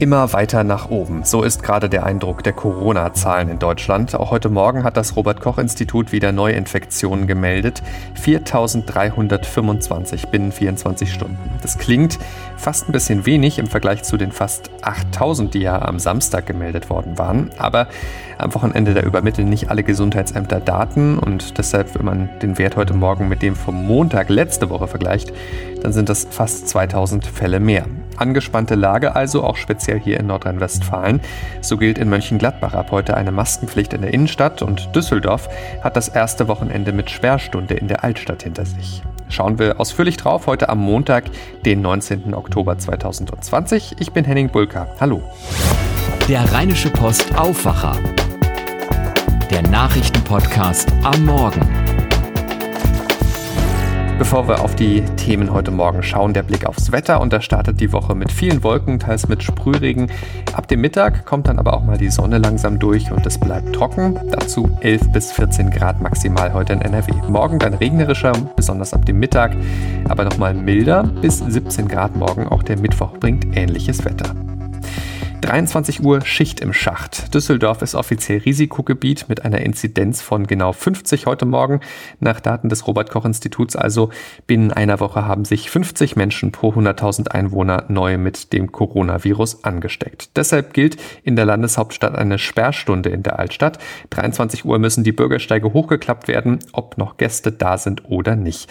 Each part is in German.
Immer weiter nach oben. So ist gerade der Eindruck der Corona-Zahlen in Deutschland. Auch heute Morgen hat das Robert-Koch-Institut wieder Neuinfektionen gemeldet. 4.325 binnen 24 Stunden. Das klingt fast ein bisschen wenig im Vergleich zu den fast 8.000, die ja am Samstag gemeldet worden waren. Aber am Wochenende da übermitteln nicht alle Gesundheitsämter Daten und deshalb, wenn man den Wert heute Morgen mit dem vom Montag letzte Woche vergleicht, dann sind das fast 2000 Fälle mehr. Angespannte Lage also, auch speziell hier in Nordrhein-Westfalen. So gilt in Mönchengladbach ab heute eine Maskenpflicht in der Innenstadt und Düsseldorf hat das erste Wochenende mit Sperrstunde in der Altstadt hinter sich. Schauen wir ausführlich drauf heute am Montag, den 19. Oktober 2020. Ich bin Henning Bulka. Hallo. Der Rheinische Post Aufwacher. Der Nachrichtenpodcast am Morgen. Bevor wir auf die Themen heute Morgen schauen, der Blick aufs Wetter und da startet die Woche mit vielen Wolken, teils mit Sprühregen. Ab dem Mittag kommt dann aber auch mal die Sonne langsam durch und es bleibt trocken. Dazu 11 bis 14 Grad maximal heute in NRW. Morgen dann regnerischer, besonders ab dem Mittag, aber nochmal milder bis 17 Grad morgen. Auch der Mittwoch bringt ähnliches Wetter. 23 Uhr Schicht im Schacht. Düsseldorf ist offiziell Risikogebiet mit einer Inzidenz von genau 50 heute Morgen. Nach Daten des Robert Koch Instituts also binnen einer Woche haben sich 50 Menschen pro 100.000 Einwohner neu mit dem Coronavirus angesteckt. Deshalb gilt in der Landeshauptstadt eine Sperrstunde in der Altstadt. 23 Uhr müssen die Bürgersteige hochgeklappt werden, ob noch Gäste da sind oder nicht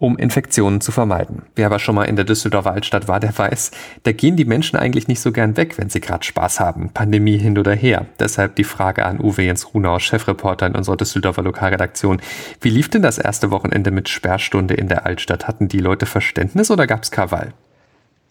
um Infektionen zu vermeiden. Wer aber schon mal in der Düsseldorfer Altstadt war, der weiß, da gehen die Menschen eigentlich nicht so gern weg, wenn sie gerade Spaß haben, Pandemie hin oder her. Deshalb die Frage an Uwe Jens Runau, Chefreporter in unserer Düsseldorfer Lokalredaktion. Wie lief denn das erste Wochenende mit Sperrstunde in der Altstadt? Hatten die Leute Verständnis oder gab's Krawall?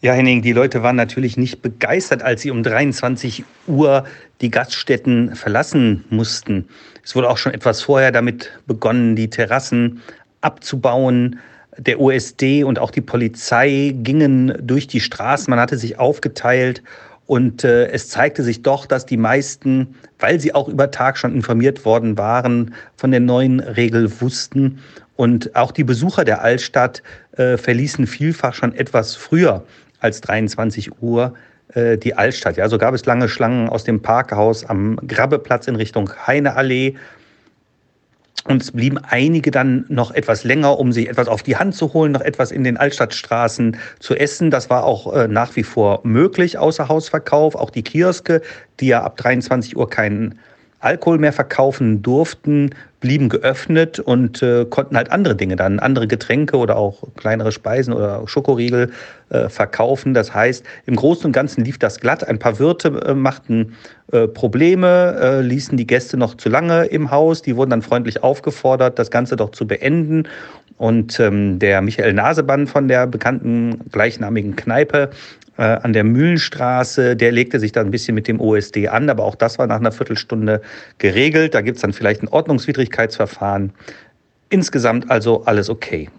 Ja, Henning, die Leute waren natürlich nicht begeistert, als sie um 23 Uhr die Gaststätten verlassen mussten. Es wurde auch schon etwas vorher damit begonnen, die Terrassen abzubauen, der OSD und auch die Polizei gingen durch die Straßen. Man hatte sich aufgeteilt und äh, es zeigte sich doch, dass die meisten, weil sie auch über Tag schon informiert worden waren, von der neuen Regel wussten. Und auch die Besucher der Altstadt äh, verließen vielfach schon etwas früher als 23 Uhr äh, die Altstadt. Ja, so gab es lange Schlangen aus dem Parkhaus am Grabbeplatz in Richtung Heineallee und es blieben einige dann noch etwas länger, um sich etwas auf die Hand zu holen, noch etwas in den Altstadtstraßen zu essen. Das war auch äh, nach wie vor möglich, außer Hausverkauf. Auch die Kioske, die ja ab 23 Uhr keinen Alkohol mehr verkaufen durften, blieben geöffnet und äh, konnten halt andere Dinge dann, andere Getränke oder auch kleinere Speisen oder Schokoriegel äh, verkaufen. Das heißt, im Großen und Ganzen lief das glatt. Ein paar Wirte äh, machten äh, Probleme, äh, ließen die Gäste noch zu lange im Haus. Die wurden dann freundlich aufgefordert, das Ganze doch zu beenden. Und ähm, der Michael Nasebann von der bekannten gleichnamigen Kneipe äh, an der Mühlenstraße, der legte sich dann ein bisschen mit dem OSD an, aber auch das war nach einer Viertelstunde geregelt. Da gibt es dann vielleicht ein Ordnungswidrigkeitsverfahren. Insgesamt also alles okay.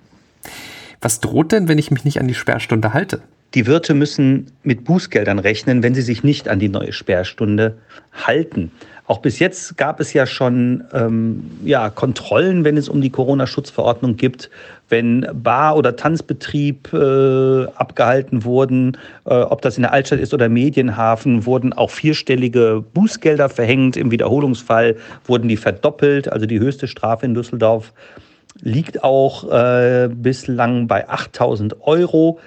Was droht denn, wenn ich mich nicht an die Sperrstunde halte? Die Wirte müssen mit Bußgeldern rechnen, wenn sie sich nicht an die neue Sperrstunde halten. Auch bis jetzt gab es ja schon ähm, ja, Kontrollen, wenn es um die Corona-Schutzverordnung gibt, wenn Bar- oder Tanzbetrieb äh, abgehalten wurden, äh, ob das in der Altstadt ist oder Medienhafen, wurden auch vierstellige Bußgelder verhängt. Im Wiederholungsfall wurden die verdoppelt. Also die höchste Strafe in Düsseldorf liegt auch äh, bislang bei 8000 Euro.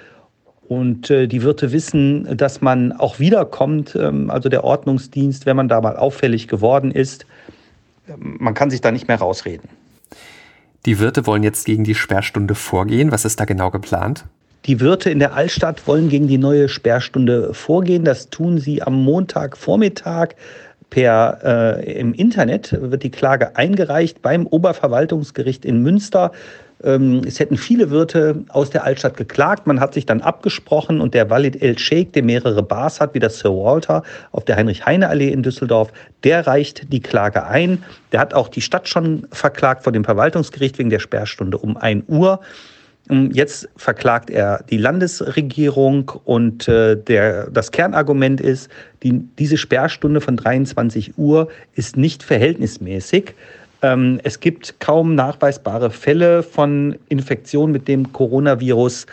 Und äh, die Wirte wissen, dass man auch wiederkommt, ähm, also der Ordnungsdienst, wenn man da mal auffällig geworden ist. Man kann sich da nicht mehr rausreden. Die Wirte wollen jetzt gegen die Sperrstunde vorgehen. Was ist da genau geplant? Die Wirte in der Altstadt wollen gegen die neue Sperrstunde vorgehen. Das tun sie am Montagvormittag per äh, im Internet wird die Klage eingereicht beim Oberverwaltungsgericht in Münster. Ähm, es hätten viele Wirte aus der Altstadt geklagt. Man hat sich dann abgesprochen und der Walid El Sheikh, der mehrere Bars hat, wie das Sir Walter auf der Heinrich-Heine-Allee in Düsseldorf, der reicht die Klage ein. Der hat auch die Stadt schon verklagt vor dem Verwaltungsgericht wegen der Sperrstunde um 1 Uhr. Ähm, jetzt verklagt er die Landesregierung und äh, der, das Kernargument ist, die, diese Sperrstunde von 23 Uhr ist nicht verhältnismäßig. Ähm, es gibt kaum nachweisbare Fälle von Infektion mit dem Coronavirus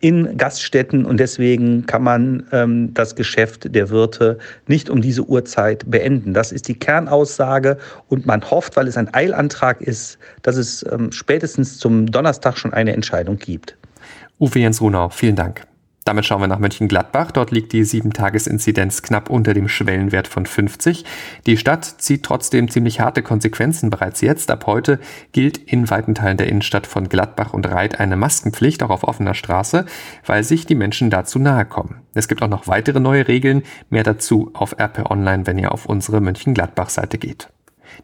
in Gaststätten und deswegen kann man ähm, das Geschäft der Wirte nicht um diese Uhrzeit beenden. Das ist die Kernaussage und man hofft, weil es ein Eilantrag ist, dass es ähm, spätestens zum Donnerstag schon eine Entscheidung gibt. Uwe Jens Runau, vielen Dank. Damit schauen wir nach Mönchengladbach. Dort liegt die 7-Tages-Inzidenz knapp unter dem Schwellenwert von 50. Die Stadt zieht trotzdem ziemlich harte Konsequenzen bereits jetzt. Ab heute gilt in weiten Teilen der Innenstadt von Gladbach und Reit eine Maskenpflicht, auch auf offener Straße, weil sich die Menschen dazu nahe kommen. Es gibt auch noch weitere neue Regeln. Mehr dazu auf RP Online, wenn ihr auf unsere Mönchengladbach-Seite geht.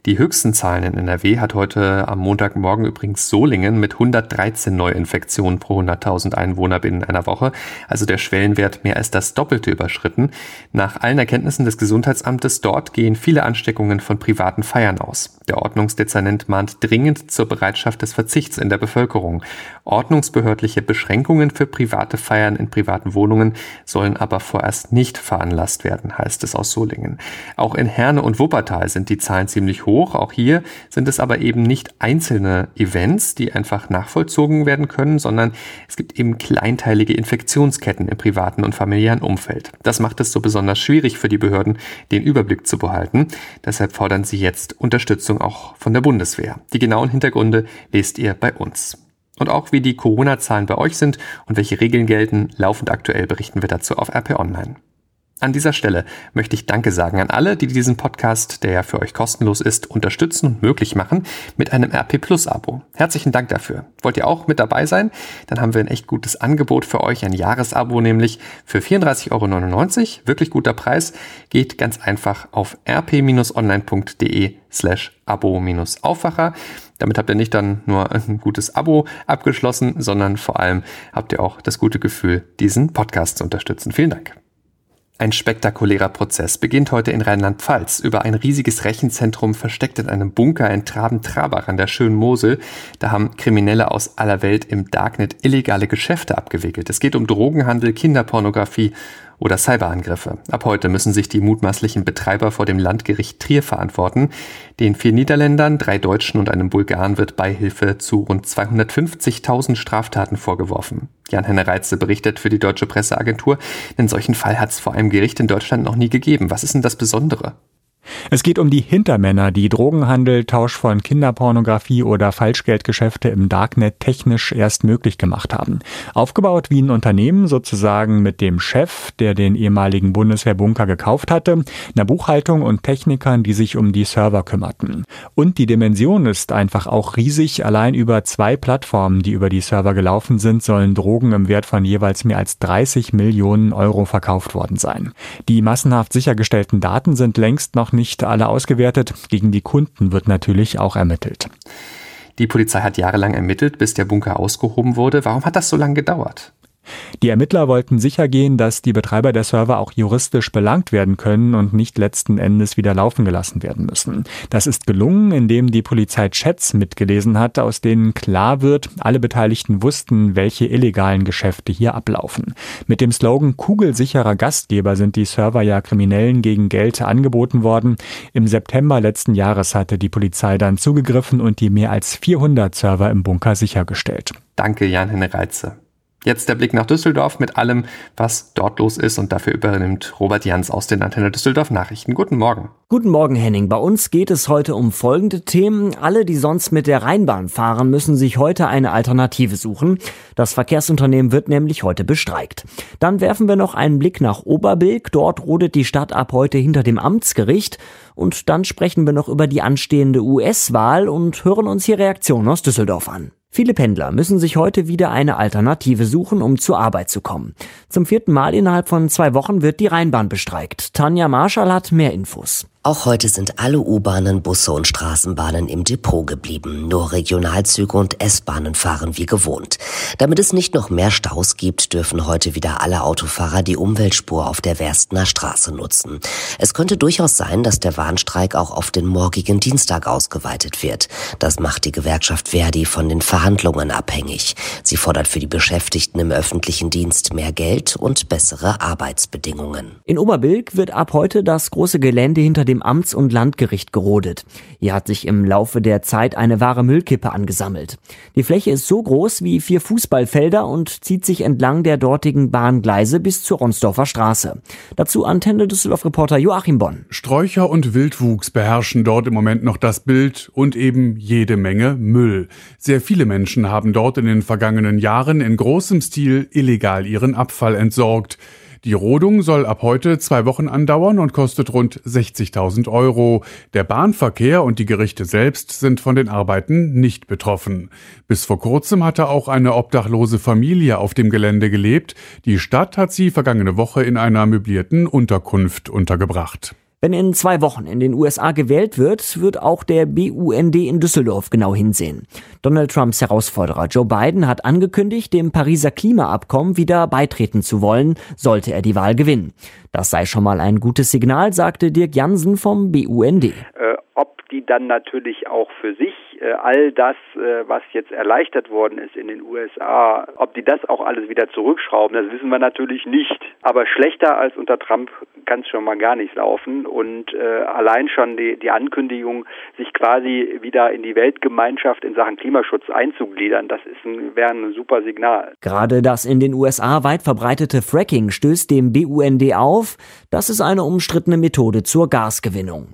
Die höchsten Zahlen in NRW hat heute am Montagmorgen übrigens Solingen mit 113 Neuinfektionen pro 100.000 Einwohner binnen einer Woche, also der Schwellenwert mehr als das Doppelte überschritten. Nach allen Erkenntnissen des Gesundheitsamtes dort gehen viele Ansteckungen von privaten Feiern aus. Der Ordnungsdezernent mahnt dringend zur Bereitschaft des Verzichts in der Bevölkerung. Ordnungsbehördliche Beschränkungen für private Feiern in privaten Wohnungen sollen aber vorerst nicht veranlasst werden, heißt es aus Solingen. Auch in Herne und Wuppertal sind die Zahlen ziemlich hoch. Auch hier sind es aber eben nicht einzelne Events, die einfach nachvollzogen werden können, sondern es gibt eben kleinteilige Infektionsketten im privaten und familiären Umfeld. Das macht es so besonders schwierig für die Behörden, den Überblick zu behalten. Deshalb fordern sie jetzt Unterstützung auch von der Bundeswehr. Die genauen Hintergründe lest ihr bei uns. Und auch wie die Corona-Zahlen bei euch sind und welche Regeln gelten, laufend aktuell berichten wir dazu auf RP Online. An dieser Stelle möchte ich Danke sagen an alle, die diesen Podcast, der ja für euch kostenlos ist, unterstützen und möglich machen mit einem RP Plus Abo. Herzlichen Dank dafür. Wollt ihr auch mit dabei sein? Dann haben wir ein echt gutes Angebot für euch, ein Jahresabo nämlich für 34,99 Euro. Wirklich guter Preis. Geht ganz einfach auf rp-online.de slash abo-aufwacher. Damit habt ihr nicht dann nur ein gutes Abo abgeschlossen, sondern vor allem habt ihr auch das gute Gefühl, diesen Podcast zu unterstützen. Vielen Dank. Ein spektakulärer Prozess beginnt heute in Rheinland-Pfalz über ein riesiges Rechenzentrum versteckt in einem Bunker in Traben-Trabach an der schönen Mosel. Da haben Kriminelle aus aller Welt im Darknet illegale Geschäfte abgewickelt. Es geht um Drogenhandel, Kinderpornografie oder Cyberangriffe. Ab heute müssen sich die mutmaßlichen Betreiber vor dem Landgericht Trier verantworten. Den vier Niederländern, drei Deutschen und einem Bulgaren wird Beihilfe zu rund 250.000 Straftaten vorgeworfen. Jan-Henne Reitze berichtet für die Deutsche Presseagentur, einen solchen Fall hat es vor einem Gericht in Deutschland noch nie gegeben. Was ist denn das Besondere? Es geht um die Hintermänner, die Drogenhandel, Tausch von Kinderpornografie oder Falschgeldgeschäfte im Darknet technisch erst möglich gemacht haben. Aufgebaut wie ein Unternehmen, sozusagen mit dem Chef, der den ehemaligen Bundeswehrbunker gekauft hatte, einer Buchhaltung und Technikern, die sich um die Server kümmerten. Und die Dimension ist einfach auch riesig. Allein über zwei Plattformen, die über die Server gelaufen sind, sollen Drogen im Wert von jeweils mehr als 30 Millionen Euro verkauft worden sein. Die massenhaft sichergestellten Daten sind längst noch nicht alle ausgewertet. Gegen die Kunden wird natürlich auch ermittelt. Die Polizei hat jahrelang ermittelt, bis der Bunker ausgehoben wurde. Warum hat das so lange gedauert? Die Ermittler wollten sichergehen, dass die Betreiber der Server auch juristisch belangt werden können und nicht letzten Endes wieder laufen gelassen werden müssen. Das ist gelungen, indem die Polizei Chats mitgelesen hat, aus denen klar wird, alle Beteiligten wussten, welche illegalen Geschäfte hier ablaufen. Mit dem Slogan Kugelsicherer Gastgeber sind die Server ja Kriminellen gegen Geld angeboten worden. Im September letzten Jahres hatte die Polizei dann zugegriffen und die mehr als 400 Server im Bunker sichergestellt. Danke, Jan-Henne Reitze. Jetzt der Blick nach Düsseldorf mit allem, was dort los ist und dafür übernimmt Robert Jans aus den Antenne Düsseldorf Nachrichten. Guten Morgen. Guten Morgen, Henning. Bei uns geht es heute um folgende Themen. Alle, die sonst mit der Rheinbahn fahren, müssen sich heute eine Alternative suchen. Das Verkehrsunternehmen wird nämlich heute bestreikt. Dann werfen wir noch einen Blick nach Oberbilk. Dort rodet die Stadt ab heute hinter dem Amtsgericht. Und dann sprechen wir noch über die anstehende US-Wahl und hören uns hier Reaktionen aus Düsseldorf an. Viele Pendler müssen sich heute wieder eine Alternative suchen, um zur Arbeit zu kommen. Zum vierten Mal innerhalb von zwei Wochen wird die Rheinbahn bestreikt. Tanja Marschall hat mehr Infos. Auch heute sind alle U-Bahnen, Busse und Straßenbahnen im Depot geblieben. Nur Regionalzüge und S-Bahnen fahren wie gewohnt. Damit es nicht noch mehr Staus gibt, dürfen heute wieder alle Autofahrer die Umweltspur auf der Werstner Straße nutzen. Es könnte durchaus sein, dass der Warnstreik auch auf den morgigen Dienstag ausgeweitet wird. Das macht die Gewerkschaft Verdi von den Verhandlungen abhängig. Sie fordert für die Beschäftigten im öffentlichen Dienst mehr Geld und bessere Arbeitsbedingungen. In Oberbilk wird ab heute das große Gelände hinter dem Amts- und Landgericht gerodet. Hier hat sich im Laufe der Zeit eine wahre Müllkippe angesammelt. Die Fläche ist so groß wie vier Fußballfelder und zieht sich entlang der dortigen Bahngleise bis zur Ronsdorfer Straße. Dazu Antenne Düsseldorf-Reporter Joachim Bonn. Sträucher und Wildwuchs beherrschen dort im Moment noch das Bild und eben jede Menge Müll. Sehr viele Menschen haben dort in den vergangenen Jahren in großem Stil illegal ihren Abfall entsorgt. Die Rodung soll ab heute zwei Wochen andauern und kostet rund 60.000 Euro. Der Bahnverkehr und die Gerichte selbst sind von den Arbeiten nicht betroffen. Bis vor kurzem hatte auch eine obdachlose Familie auf dem Gelände gelebt. Die Stadt hat sie vergangene Woche in einer möblierten Unterkunft untergebracht. Wenn in zwei Wochen in den USA gewählt wird, wird auch der BUND in Düsseldorf genau hinsehen. Donald Trumps Herausforderer Joe Biden hat angekündigt, dem Pariser Klimaabkommen wieder beitreten zu wollen, sollte er die Wahl gewinnen. Das sei schon mal ein gutes Signal, sagte Dirk Jansen vom BUND. Äh, ob die dann natürlich auch für sich all das, äh, was jetzt erleichtert worden ist in den USA, ob die das auch alles wieder zurückschrauben, das wissen wir natürlich nicht. Aber schlechter als unter Trump kann es schon mal gar nicht laufen. Und äh, allein schon die, die Ankündigung, sich quasi wieder in die Weltgemeinschaft in Sachen Klimaschutz einzugliedern, das ist ein, wäre ein super Signal. Gerade das in den USA weit verbreitete Fracking stößt dem BUND auf. Das ist eine umstrittene Methode zur Gasgewinnung.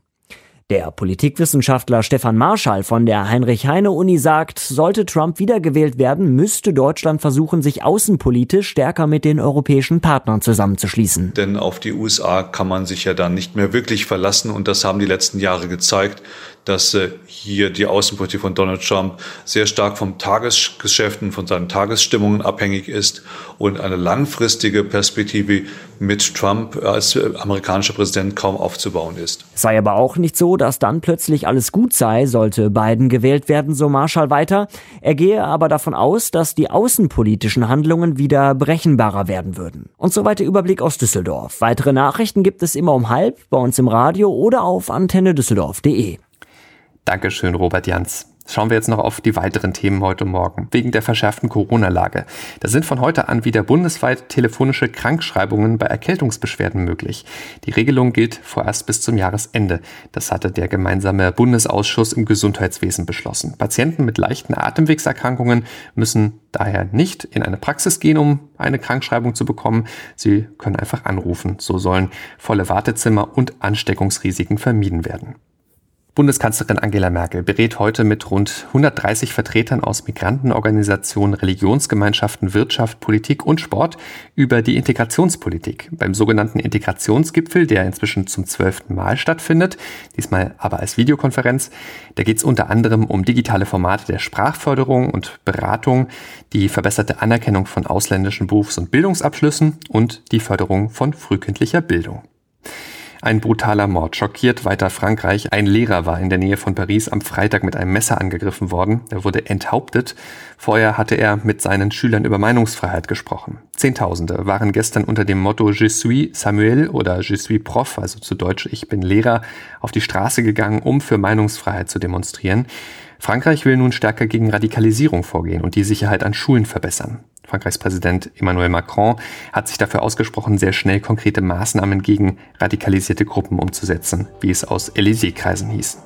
Der Politikwissenschaftler Stefan Marschall von der Heinrich-Heine-Uni sagt, sollte Trump wiedergewählt werden, müsste Deutschland versuchen, sich außenpolitisch stärker mit den europäischen Partnern zusammenzuschließen. Denn auf die USA kann man sich ja dann nicht mehr wirklich verlassen und das haben die letzten Jahre gezeigt dass äh, hier die Außenpolitik von Donald Trump sehr stark vom Tagesgeschäft und von seinen Tagesstimmungen abhängig ist und eine langfristige Perspektive mit Trump als äh, amerikanischer Präsident kaum aufzubauen ist. Sei aber auch nicht so, dass dann plötzlich alles gut sei, sollte Biden gewählt werden, so Marshall weiter. Er gehe aber davon aus, dass die außenpolitischen Handlungen wieder berechenbarer werden würden. Und so weiter Überblick aus Düsseldorf. Weitere Nachrichten gibt es immer um halb bei uns im Radio oder auf antennedüsseldorf.de. Dankeschön, Robert Jans. Schauen wir jetzt noch auf die weiteren Themen heute Morgen. Wegen der verschärften Corona-Lage. Da sind von heute an wieder bundesweit telefonische Krankschreibungen bei Erkältungsbeschwerden möglich. Die Regelung gilt vorerst bis zum Jahresende. Das hatte der gemeinsame Bundesausschuss im Gesundheitswesen beschlossen. Patienten mit leichten Atemwegserkrankungen müssen daher nicht in eine Praxis gehen, um eine Krankschreibung zu bekommen. Sie können einfach anrufen. So sollen volle Wartezimmer und Ansteckungsrisiken vermieden werden. Bundeskanzlerin Angela Merkel berät heute mit rund 130 Vertretern aus Migrantenorganisationen, Religionsgemeinschaften, Wirtschaft, Politik und Sport über die Integrationspolitik. Beim sogenannten Integrationsgipfel, der inzwischen zum zwölften Mal stattfindet, diesmal aber als Videokonferenz, da geht es unter anderem um digitale Formate der Sprachförderung und Beratung, die verbesserte Anerkennung von ausländischen Berufs- und Bildungsabschlüssen und die Förderung von frühkindlicher Bildung. Ein brutaler Mord schockiert weiter Frankreich. Ein Lehrer war in der Nähe von Paris am Freitag mit einem Messer angegriffen worden. Er wurde enthauptet. Vorher hatte er mit seinen Schülern über Meinungsfreiheit gesprochen. Zehntausende waren gestern unter dem Motto Je suis Samuel oder Je suis Prof, also zu Deutsch Ich bin Lehrer, auf die Straße gegangen, um für Meinungsfreiheit zu demonstrieren. Frankreich will nun stärker gegen Radikalisierung vorgehen und die Sicherheit an Schulen verbessern. Frankreichs Präsident Emmanuel Macron hat sich dafür ausgesprochen, sehr schnell konkrete Maßnahmen gegen radikalisierte Gruppen umzusetzen, wie es aus Élysée-Kreisen hieß.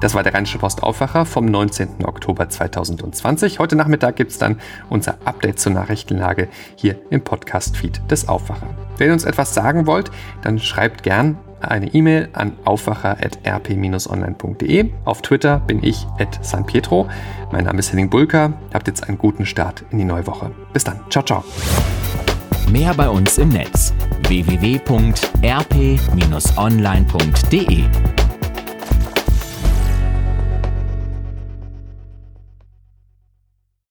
Das war der Rheinische Post Aufwacher vom 19. Oktober 2020. Heute Nachmittag gibt es dann unser Update zur Nachrichtenlage hier im Podcast-Feed des Aufwacher. Wenn ihr uns etwas sagen wollt, dann schreibt gern eine E-Mail an aufwacher.rp-online.de. Auf Twitter bin ich at San Pietro. Mein Name ist Henning Bulka. Habt jetzt einen guten Start in die neue Woche. Bis dann. Ciao, ciao. Mehr bei uns im Netz www.rp-online.de